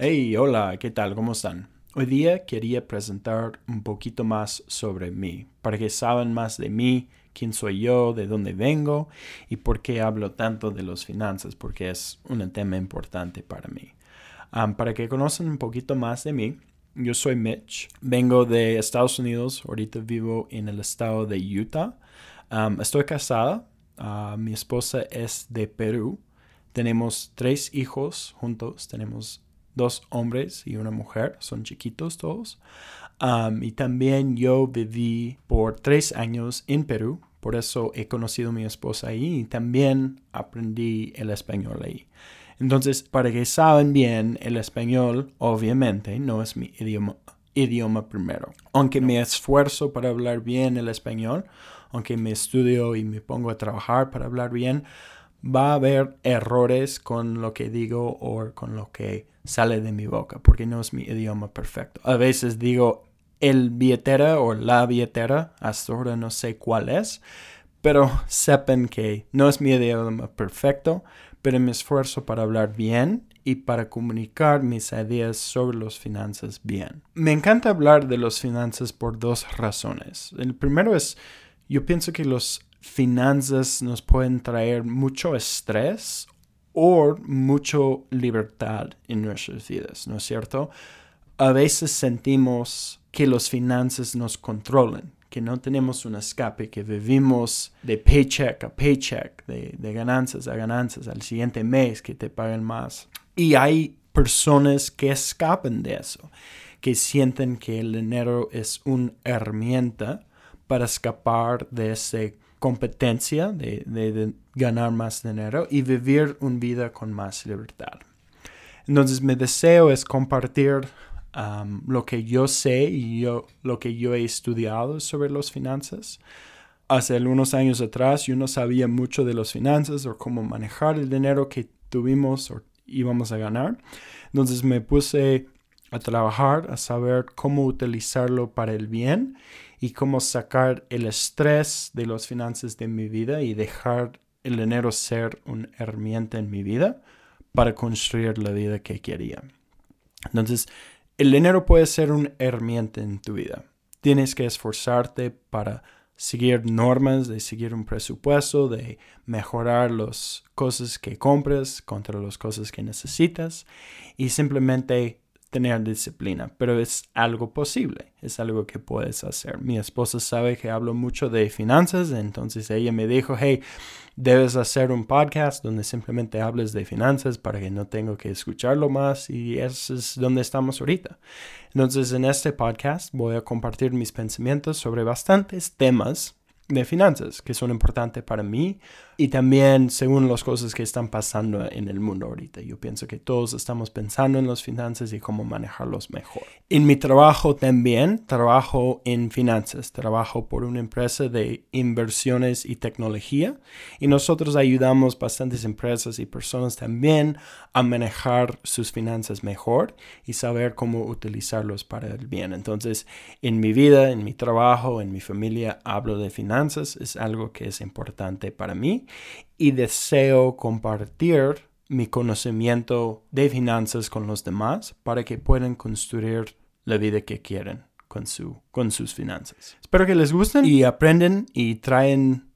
Hey, hola, ¿qué tal? ¿Cómo están? Hoy día quería presentar un poquito más sobre mí, para que saben más de mí, quién soy yo, de dónde vengo y por qué hablo tanto de las finanzas, porque es un tema importante para mí. para que conozcan un poquito más de mí, yo soy Mitch, vengo de Estados Unidos, ahorita vivo en el estado de Utah. estoy casada, ah, mi esposa es de Perú, tenemos tres hijos juntos, tenemos dos hombres y una mujer, son chiquitos todos. y también yo viví por tres años en Perú, por eso he conocido a mi esposa ahí y también aprendí el español ahí. Entonces, para que saben bien, el español obviamente no es mi idioma, idioma primero. Aunque me esfuerzo para hablar bien el español, aunque me estudio y me pongo a trabajar para hablar bien, va a haber errores con lo que digo o con lo que sale de mi boca, porque no es mi idioma perfecto. A veces digo el billetera o la billetera, hasta ahora no sé cuál es, pero sepan que no es mi idioma perfecto, pero me esfuerzo para hablar bien y para comunicar mis ideas sobre las finanzas bien. Me encanta hablar de las finanzas por dos razones. El primero es, yo pienso que los finanzas nos pueden traer mucho estrés o mucho libertad en nuestras vidas, ¿no es cierto? A veces sentimos que los finanzas nos controlan, que no tenemos un escape, que vivimos de paycheck a paycheck, de, de ganancias a ganancias, al siguiente mes que te pagan más. Y hay personas que escapan de eso, que sienten que el dinero es una herramienta para escapar de esa competencia de, ganar más dinero y vivir una vida con más libertad. Entonces mi deseo es compartir um, lo que yo sé y yo, lo que yo he estudiado sobre las finanzas. Hace algunos años atrás yo no sabía mucho de las finanzas o cómo manejar el dinero que tuvimos o íbamos a ganar. Entonces me puse a trabajar, a saber cómo utilizarlo para el bien y cómo sacar el estrés de las finanzas de mi vida y dejar el dinero ser una herramienta en mi vida para construir la vida que quería. Entonces, el dinero puede ser una herramienta en tu vida. Tienes que esforzarte para seguir normas, de seguir un presupuesto, de mejorar las cosas que compras contra las cosas que necesitas y simplemente tener disciplina, pero es algo posible, es algo que puedes hacer. Mi esposa sabe que hablo mucho de finanzas, entonces ella me dijo, hey, debes hacer un podcast donde simplemente hables de finanzas para que no tenga que escucharlo más y eso es donde estamos ahorita. Entonces en este podcast voy a compartir mis pensamientos sobre bastantes temas de finanzas que son importantes para mí y también según las cosas que están pasando en el mundo ahorita. Yo pienso que todos estamos pensando en las finanzas y cómo manejarlos mejor. En mi trabajo también trabajo en finanzas, trabajo por una empresa de inversiones y tecnología y nosotros ayudamos bastantes empresas y personas también a manejar sus finanzas mejor y saber cómo utilizarlos para el bien. Entonces, en mi vida, en mi trabajo, en mi familia, hablo de finanzas, es algo que es importante para mí y deseo compartir mi conocimiento de finanzas con los demás para que puedan construir la vida que quieren con, su, con sus finanzas. Espero que les gusten y aprenden y traen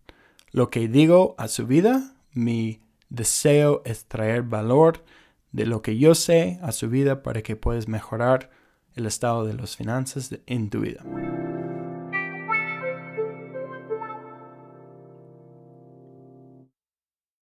lo que digo a su vida. Mi deseo es traer valor de lo que yo sé a su vida para que puedas mejorar el estado de las finanzas en tu vida.